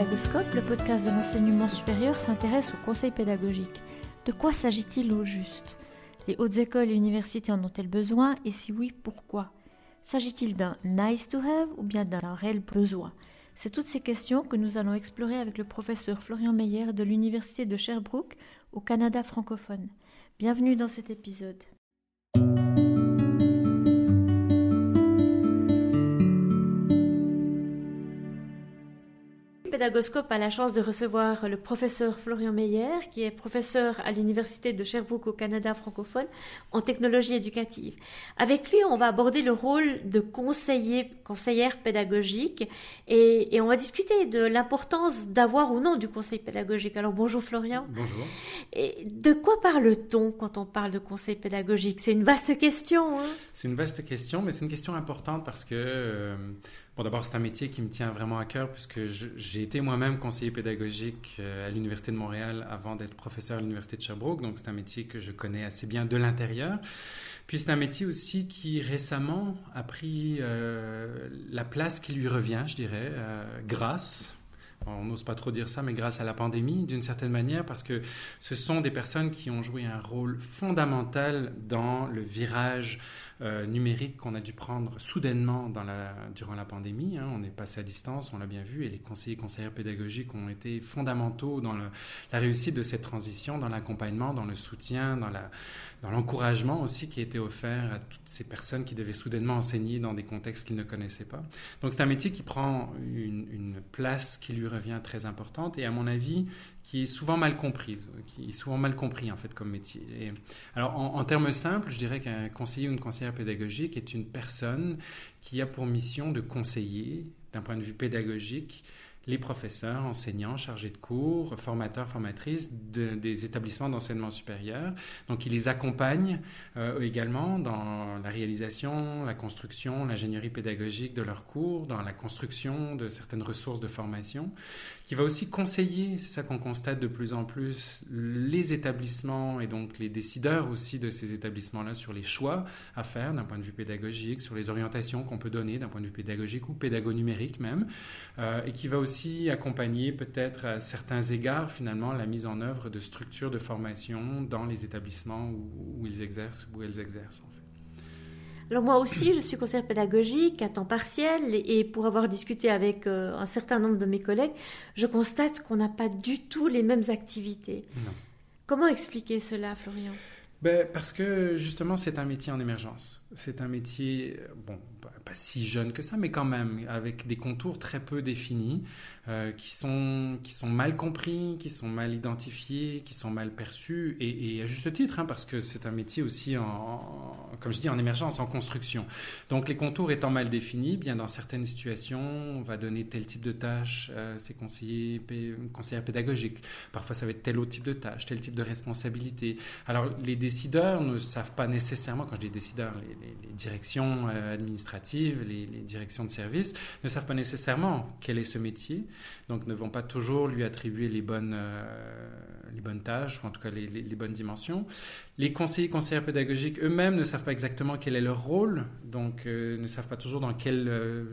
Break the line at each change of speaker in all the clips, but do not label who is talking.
Le podcast de l'enseignement supérieur s'intéresse au conseil pédagogique. De quoi s'agit-il au juste? Les hautes écoles et universités en ont-elles besoin? Et si oui, pourquoi? S'agit-il d'un nice to have ou bien d'un réel besoin? C'est toutes ces questions que nous allons explorer avec le professeur Florian Meyer de l'Université de Sherbrooke au Canada francophone. Bienvenue dans cet épisode. Pédagoscope a la chance de recevoir le professeur Florian Meyer, qui est professeur à l'Université de Sherbrooke au Canada francophone en technologie éducative. Avec lui, on va aborder le rôle de conseiller, conseillère pédagogique et, et on va discuter de l'importance d'avoir ou non du conseil pédagogique. Alors bonjour Florian.
Bonjour.
Et de quoi parle-t-on quand on parle de conseil pédagogique? C'est une vaste question. Hein?
C'est une vaste question, mais c'est une question importante parce que... Euh, D'abord, c'est un métier qui me tient vraiment à cœur puisque j'ai été moi-même conseiller pédagogique euh, à l'Université de Montréal avant d'être professeur à l'Université de Sherbrooke. Donc, c'est un métier que je connais assez bien de l'intérieur. Puis, c'est un métier aussi qui récemment a pris euh, la place qui lui revient, je dirais, euh, grâce, on n'ose pas trop dire ça, mais grâce à la pandémie, d'une certaine manière, parce que ce sont des personnes qui ont joué un rôle fondamental dans le virage euh, numérique qu'on a dû prendre soudainement durant la pandémie. Hein. On est passé à distance, on l'a bien vu, et les conseillers conseillères pédagogiques ont été fondamentaux dans la réussite de cette transition, dans l'accompagnement, dans le soutien, dans l'encouragement aussi qui a été offert à toutes ces personnes qui devaient soudainement enseigner dans des contextes qu'ils ne connaissaient pas. Donc c'est un métier qui prend une, place qui lui revient très importante et à mon avis qui est souvent mal comprise, qui est souvent mal compris en fait comme métier. Alors en, termes simples, je dirais qu'un conseiller ou une conseillère pédagogique est une personne qui a pour mission de conseiller d'un point de vue pédagogique les professeurs, enseignants, chargés de cours, formateurs, formatrices de, des établissements d'enseignement supérieur. Donc, ils les accompagnent euh, également dans la réalisation, la construction, l'ingénierie pédagogique de leurs cours, dans la construction de certaines ressources de formation, qui va aussi conseiller, c'est ça qu'on constate de plus en plus, les établissements et donc les décideurs aussi de ces établissements-là sur les choix à faire d'un point de vue pédagogique, sur les orientations qu'on peut donner d'un point de vue pédagogique ou pédago-numérique même, euh, et qui va aussi accompagner peut-être à certains égards finalement la mise en œuvre de structures de formation dans les établissements où, ils exercent ou où elles exercent en fait.
Alors moi aussi, je suis conseillère pédagogique à temps partiel et pour avoir discuté avec euh, un certain nombre de mes collègues, je constate qu'on n'a pas du tout les mêmes activités.
Non.
Comment expliquer cela, Florian?
Ben, Parce que justement, c'est un métier en émergence. C'est un métier, bon, si jeune que ça, mais quand même, avec des contours très peu définis, euh, qui, sont, qui sont mal compris, qui sont mal identifiés, qui sont mal perçus, et, et à juste titre, hein, parce que c'est un métier aussi, en, comme je dis, en émergence, en construction. Donc les contours étant mal définis, bien dans certaines situations, on va donner tel type de tâche à ses conseillers, conseillers pédagogiques. Parfois, ça va être tel autre type de tâche, tel type de responsabilité. Alors les décideurs ne savent pas nécessairement, quand je dis décideurs, les directions euh, administratives, les, directions de service, ne savent pas nécessairement quel est ce métier, donc ne vont pas toujours lui attribuer les bonnes, euh, les bonnes tâches, ou en tout cas les bonnes dimensions. Les conseillers conseillères pédagogiques eux-mêmes ne savent pas exactement quel est leur rôle, donc euh, ne savent pas toujours euh,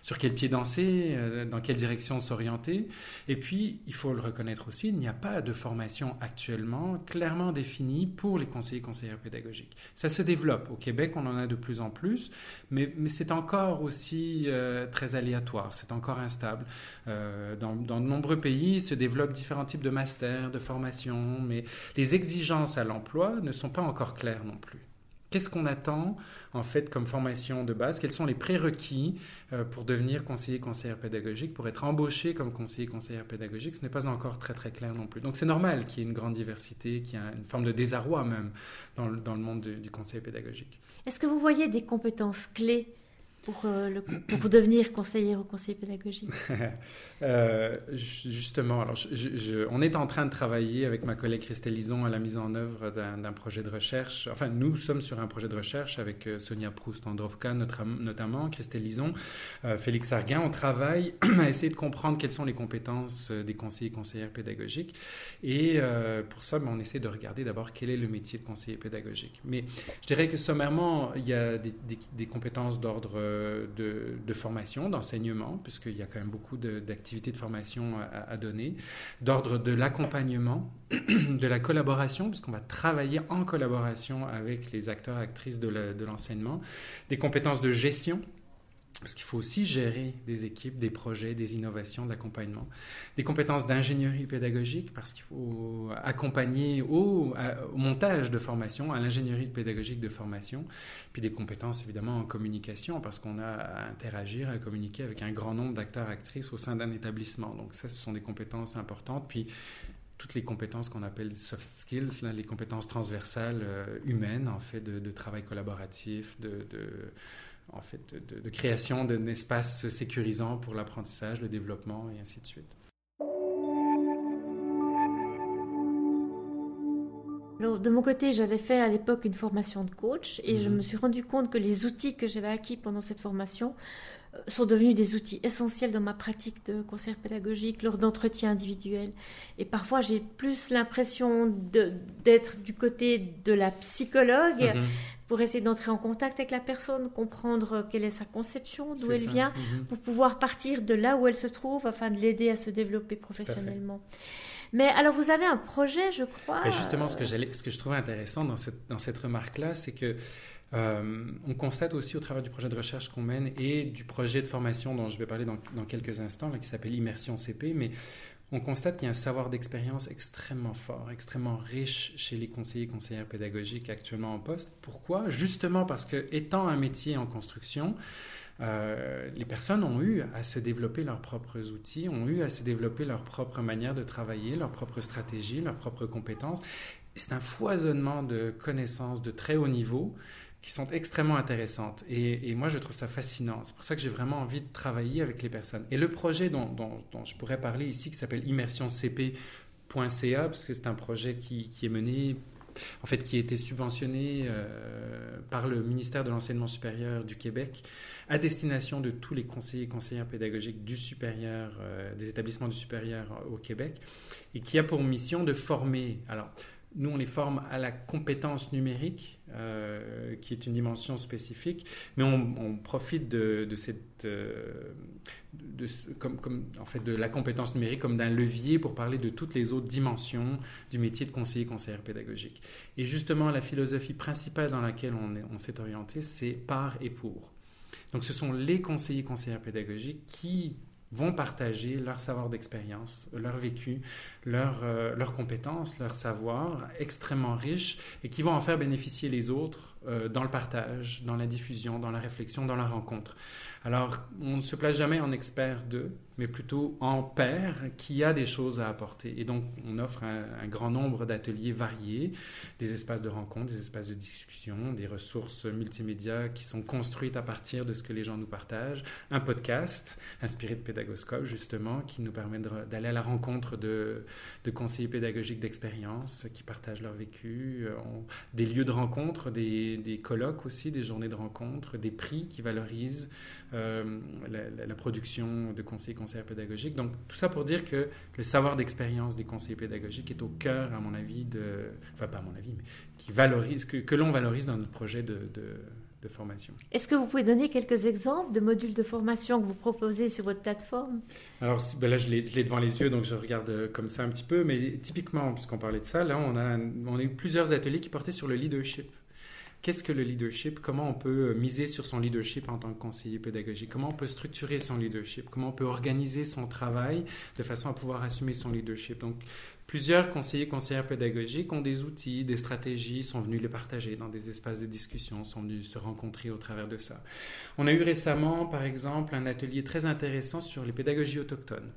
sur quel pied danser, euh, dans quelle direction s'orienter. Et puis, il faut le reconnaître aussi, il n'y a pas de formation actuellement clairement définie pour les conseillers conseillères pédagogiques. Ça se développe. Au Québec, on en a de plus en plus, mais, c'est encore aussi très aléatoire, c'est encore instable. Dans, dans de nombreux pays se développent différents types de masters, de formations, mais les exigences à l'emploi ne sont pas encore claires non plus. Qu'est-ce qu'on attend en fait comme formation de base? Quels sont les prérequis euh, pour devenir conseiller conseillère pédagogique, pour être embauché comme conseiller conseillère pédagogique? Ce n'est pas encore très très clair non plus. Donc c'est normal qu'il y ait une grande diversité, qu'il y ait une forme de désarroi même dans le, dans le monde du, du conseil pédagogique.
Est-ce que vous voyez des compétences clés pour, euh, devenir conseiller ou conseiller pédagogique
euh, Justement, alors on est en train de travailler avec ma collègue Christelle Lison à la mise en œuvre d'un projet de recherche. Enfin, nous sommes sur un projet de recherche avec euh, Sonia Proust-Androvka notamment, Christelle Lison, Félix Arguin. On travaille à essayer de comprendre quelles sont les compétences des conseillers et conseillères pédagogiques. Et pour ça, ben, on essaie de regarder d'abord quel est le métier de conseiller pédagogique. Mais je dirais que sommairement, il y a des compétences d'ordre de, formation, d'enseignement, puisqu'il y a quand même beaucoup d'activités de, formation à, donner, d'ordre de l'accompagnement, de la collaboration, puisqu'on va travailler en collaboration avec les acteurs, actrices de l'enseignement, des compétences de gestion, parce qu'il faut aussi gérer des équipes, des projets, des innovations, d'accompagnement. Des compétences d'ingénierie pédagogique, parce qu'il faut accompagner au, montage de formation, à l'ingénierie pédagogique de formation. Puis des compétences évidemment en communication, parce qu'on a à interagir, à communiquer avec un grand nombre d'acteurs, actrices au sein d'un établissement. Donc ça, ce sont des compétences importantes. Puis toutes les compétences qu'on appelle soft skills, les compétences transversales euh, humaines, en fait, de, travail collaboratif, de en fait, de, création d'un espace sécurisant pour l'apprentissage, le développement et ainsi de suite.
De mon côté, j'avais fait à l'époque une formation de coach et je mhm. me suis rendu compte que les outils que j'avais acquis pendant cette formation euh, sont devenus des outils essentiels dans ma pratique de conseil pédagogique lors d'entretiens individuels. Et parfois, j'ai plus l'impression d'être du côté de la psychologue, mhm pour essayer d'entrer en contact avec la personne, comprendre quelle est sa conception, d'où elle vient, mhm. pour pouvoir partir de là où elle se trouve afin de l'aider à se développer professionnellement. Mais alors, vous avez un projet, je crois.
Et justement, ce que, ce que je trouvais intéressant dans cette, dans cette remarque-là, c'est que euh, on constate aussi au travers du projet de recherche qu'on mène et du projet de formation dont je vais parler dans, dans quelques instants, là, qui s'appelle Immersion CP, mais on constate qu'il y a un savoir d'expérience extrêmement fort, extrêmement riche chez les conseillers et conseillères pédagogiques actuellement en poste. Pourquoi? Justement parce que, étant un métier en construction, euh, les personnes ont eu à se développer leurs propres outils, ont eu à se développer leur propre manière de travailler, leur propre stratégie, leurs propres compétences. C'est un foisonnement de connaissances de très haut niveau qui sont extrêmement intéressantes. Et, moi, je trouve ça fascinant. C'est pour ça que j'ai vraiment envie de travailler avec les personnes. Et le projet dont, je pourrais parler ici, qui s'appelle immersioncp.ca, parce que c'est un projet qui, est mené, en fait, qui été subventionné euh, par le ministère de l'Enseignement supérieur du Québec à destination de tous les conseillers et conseillères pédagogiques du supérieur, euh, des établissements du supérieur au Québec, et qui a pour mission de former. Alors, nous, on les forme à la compétence numérique, euh, qui est une dimension spécifique, mais on, profite de, cette, euh, en fait, de la compétence numérique comme d'un levier pour parler de toutes les autres dimensions du métier de conseiller conseillère pédagogique. Et justement, la philosophie principale dans laquelle on, on s'est orienté, c'est par et pour. Donc, ce sont les conseillers conseillères pédagogiques qui vont partager leur savoir d'expérience, leur vécu, leurs euh, compétences, leur savoir extrêmement riche et qui vont en faire bénéficier les autres euh, dans le partage, dans la diffusion, dans la réflexion, dans la rencontre. Alors, on ne se place jamais en expert d'eux, mais plutôt en père qui a des choses à apporter. Et donc, on offre un, grand nombre d'ateliers variés, des espaces de rencontre, des espaces de discussion, des ressources multimédia qui sont construites à partir de ce que les gens nous partagent, un podcast inspiré de Pédagoscope, justement, qui nous permet d'aller à la rencontre de, conseillers pédagogiques d'expérience qui partagent leur vécu, euh, des lieux de rencontre, des, des colloques aussi, des journées de rencontre, des prix qui valorisent euh, la, production de conseillers conseillers pédagogiques. Donc tout ça pour dire que le savoir d'expérience des conseillers pédagogiques est au cœur, à mon avis, de, enfin pas à mon avis, mais qui valorise, que, que l'on valorise dans notre projet de, de, formation.
Est-ce que vous pouvez donner quelques exemples de modules de formation que vous proposez sur votre plateforme?
Alors ben là, je l'ai devant les yeux, donc je regarde euh, comme ça un petit peu, mais typiquement, puisqu'on parlait de ça, là, on a, on a eu plusieurs ateliers qui portaient sur le leadership. Qu'est-ce que le leadership? Comment on peut euh, miser sur son leadership en tant que conseiller pédagogique? Comment on peut structurer son leadership? Comment on peut organiser son travail de façon à pouvoir assumer son leadership? Donc, plusieurs conseillers, conseillères pédagogiques ont des outils, des stratégies, sont venus les partager dans des espaces de discussion, sont venus se rencontrer au travers de ça. On a eu récemment, par exemple, un atelier très intéressant sur les pédagogies autochtones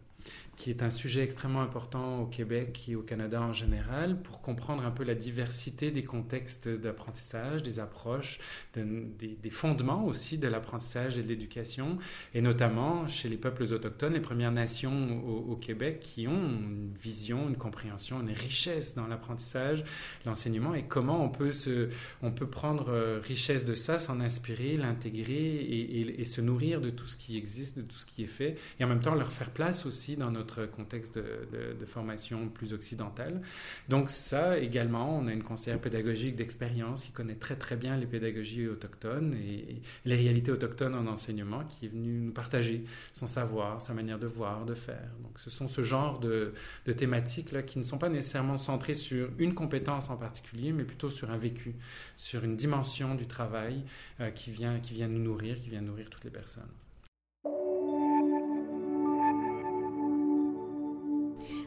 qui est un sujet extrêmement important au Québec et au Canada en général, pour comprendre un peu la diversité des contextes d'apprentissage, des approches, des, fondements aussi de l'apprentissage et de l'éducation, et notamment chez les peuples autochtones, les Premières Nations au, Québec, qui ont une vision, une compréhension, une richesse dans l'apprentissage, l'enseignement, et comment on peut, se, on peut prendre euh, richesse de ça, s'en inspirer, l'intégrer et, et se nourrir de tout ce qui existe, de tout ce qui est fait, et en même temps leur faire place aussi aussi dans notre contexte de, formation plus occidentale. Donc ça également, on a une conseillère pédagogique d'expérience qui connaît très très bien les pédagogies autochtones et, les réalités autochtones en enseignement, qui est venue nous partager son savoir, sa manière de voir, de faire. Donc ce sont ce genre de, de thématiques là qui ne sont pas nécessairement centrées sur une compétence en particulier, mais plutôt sur un vécu, sur une dimension du travail euh, qui, vient, qui vient nous nourrir, qui vient nourrir toutes les personnes.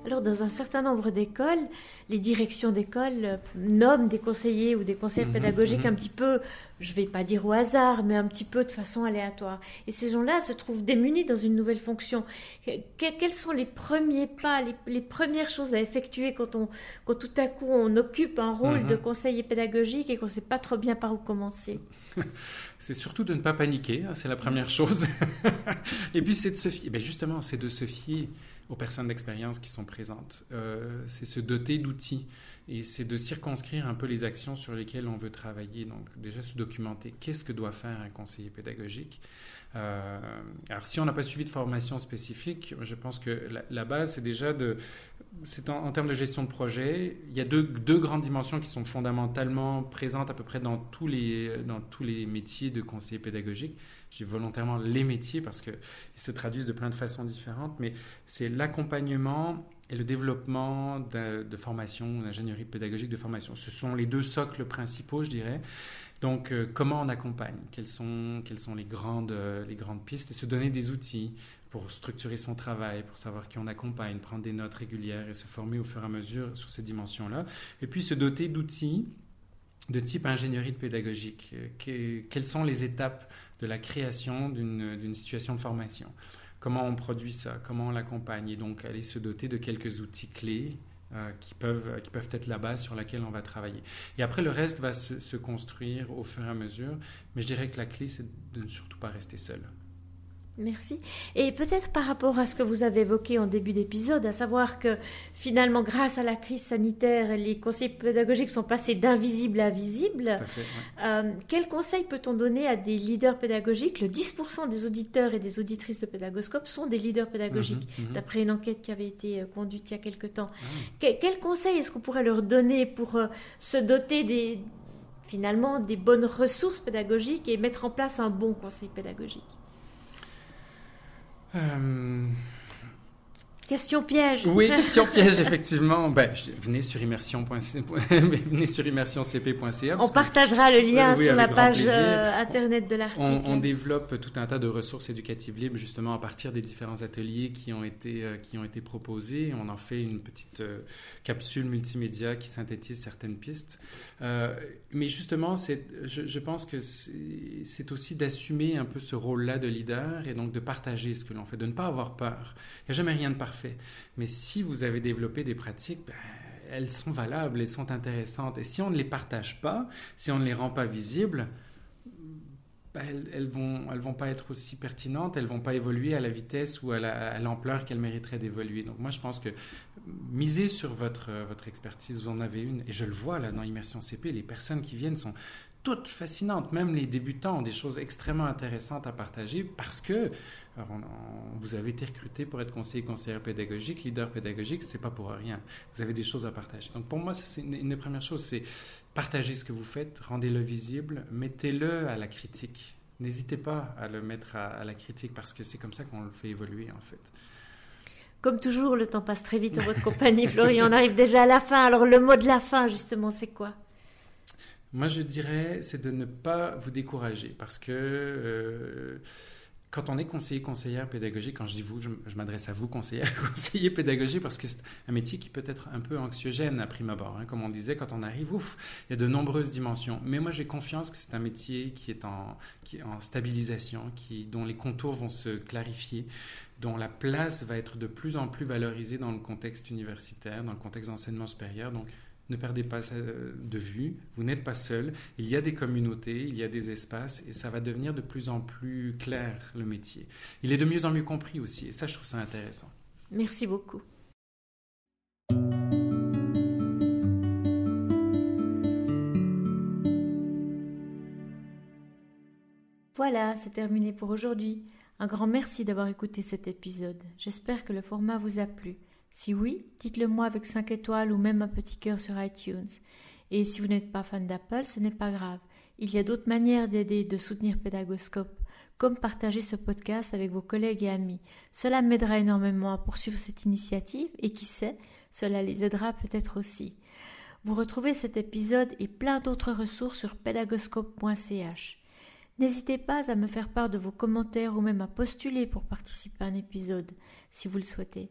Alors, dans un certain nombre d'écoles, les directions d'école euh, nomment des conseillers ou des conseillers mhm, pédagogiques mhm. un petit peu, je ne vais pas dire au hasard, mais un petit peu de façon aléatoire. Et ces gens-là se trouvent démunis dans une nouvelle fonction. quels sont les premiers pas, les, premières choses à effectuer quand, on, quand tout à coup on occupe un rôle mhm. de conseiller pédagogique et qu'on ne sait pas trop bien par où commencer?
C'est surtout de ne pas paniquer, hein, c'est la première chose. et puis c'est de se fier, ben justement, c'est de se fier aux personnes d'expérience qui sont présentes. Euh, c'est se doter d'outils et c'est de circonscrire un peu les actions sur lesquelles on veut travailler. Donc déjà se documenter. Qu'est-ce que doit faire un conseiller pédagogique euh, alors, si on n'a pas suivi de formation spécifique, je pense que la, base, c'est déjà de. En, termes de gestion de projet, il y a deux, grandes dimensions qui sont fondamentalement présentes à peu près dans tous les, métiers de conseiller pédagogique. J'ai volontairement les métiers parce qu'ils se traduisent de plein de façons différentes, mais c'est l'accompagnement et le développement de, de formation, d'ingénierie pédagogique de formation. Ce sont les deux socles principaux, je dirais. Donc, euh, comment on accompagne? Quelles sont, quelles sont les, grandes, euh, les grandes pistes? Et se donner des outils pour structurer son travail, pour savoir qui on accompagne, prendre des notes régulières et se former au fur et à mesure sur ces dimensions-là. Et puis se doter d'outils de type ingénierie pédagogique. Euh, quelles sont les étapes de la création d'une situation de formation? Comment on produit ça? Comment on l'accompagne? Et donc aller se doter de quelques outils clés euh, qui, peuvent, qui peuvent être la base sur laquelle on va travailler. Et après, le reste va se, se construire au fur et à mesure. Mais je dirais que la clé, c'est de ne surtout pas rester seul.
Merci. Et peut-être par rapport à ce que vous avez évoqué en début d'épisode, à savoir que finalement, grâce à la crise sanitaire, les conseils pédagogiques sont passés d'invisible à visible. Euh, quel conseil peut-on donner à des leaders pédagogiques? Le 10% des auditeurs et des auditrices de Pédagoscope sont des leaders pédagogiques, mhm, mhm. d'après une enquête qui avait été euh, conduite il y a quelque temps. Ah quel, conseil est-ce qu'on pourrait leur donner pour euh, se doter des finalement des bonnes ressources pédagogiques et mettre en place un bon conseil pédagogique? Euh, Question piège.
Oui, question piège, effectivement. Ben, venez sur immersioncp.ca.
On partagera le lien sur la page euh, internet de l'article.
On, développe tout un tas de ressources éducatives libres, justement à partir des différents ateliers qui ont été, euh, qui ont été proposés. On en fait une petite euh, capsule multimédia qui synthétise certaines pistes. mais justement, je, je pense que c'est aussi d'assumer un peu ce rôle-là de leader et donc de partager ce que l'on fait, de ne pas avoir peur. Il n'y a jamais rien de parfait Mais si vous avez développé des pratiques, ben, elles sont valables, elles sont intéressantes. Et si on ne les partage pas, si on ne les rend pas visibles, ben, elles, ne vont, elles vont pas être aussi pertinentes, elles vont pas évoluer à la vitesse ou à l'ampleur qu'elles mériteraient d'évoluer. Donc moi, je pense que miser sur votre, votre expertise, vous en avez une, et je le vois là dans Immersion CP, les personnes qui viennent sont toutes fascinantes. Même les débutants ont des choses extrêmement intéressantes à partager parce que vous avez été recruté pour être conseiller, conseillère pédagogique, leader pédagogique, c'est pas pour rien. Vous avez des choses à partager. Donc pour moi, c'est une, des premières choses, c'est partager ce que vous faites, rendez-le visible, mettez-le à la critique. N'hésitez pas à le mettre à, à la critique parce que c'est comme ça qu'on le fait évoluer en fait.
Comme toujours, le temps passe très vite en votre compagnie, Florian. On arrive déjà à la fin. Alors le mot de la fin, justement, c'est quoi?
Moi, je dirais, c'est de ne pas vous décourager parce que euh, quand on est conseiller, conseillère pédagogique, quand je dis vous, je, m'adresse à vous, conseillère, conseiller pédagogique, parce que c'est un métier qui peut être un peu anxiogène à prime abord. Hein. Comme on disait, quand on arrive, ouf, il y a de nombreuses dimensions. Mais moi, j'ai confiance que c'est un métier qui est en, qui est en stabilisation, qui, dont les contours vont se clarifier, dont la place va être de plus en plus valorisée dans le contexte universitaire, dans le contexte d'enseignement supérieur. Donc, ne perdez pas ça de vue, vous n'êtes pas seul, il y a des communautés, il y a des espaces et ça va devenir de plus en plus clair le métier. Il est de mieux en mieux compris aussi et ça je trouve ça intéressant.
Merci beaucoup. Voilà, c'est terminé pour aujourd'hui. Un grand merci d'avoir écouté cet épisode. J'espère que le format vous a plu. Si oui, dites-le moi avec 5 étoiles ou même un petit cœur sur iTunes. Et si vous n'êtes pas fan d'Apple, ce n'est pas grave. Il y a d'autres manières d'aider et de soutenir Pédagoscope, comme partager ce podcast avec vos collègues et amis. Cela m'aidera énormément à poursuivre cette initiative et qui sait, cela les aidera peut-être aussi. Vous retrouvez cet épisode et plein d'autres ressources sur pédagoscope.ch. N'hésitez pas à me faire part de vos commentaires ou même à postuler pour participer à un épisode, si vous le souhaitez.